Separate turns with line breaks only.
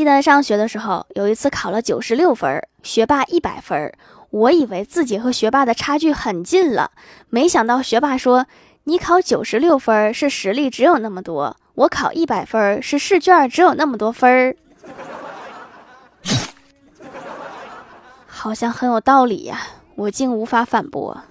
记得上学的时候有一次考了九十六分学霸一百分我以为自己和学霸的差距很近了没想到学霸说你考九十六分是实力只有那么多我考一百分是试卷只有那么多分 好像很有道理呀我竟无法反驳。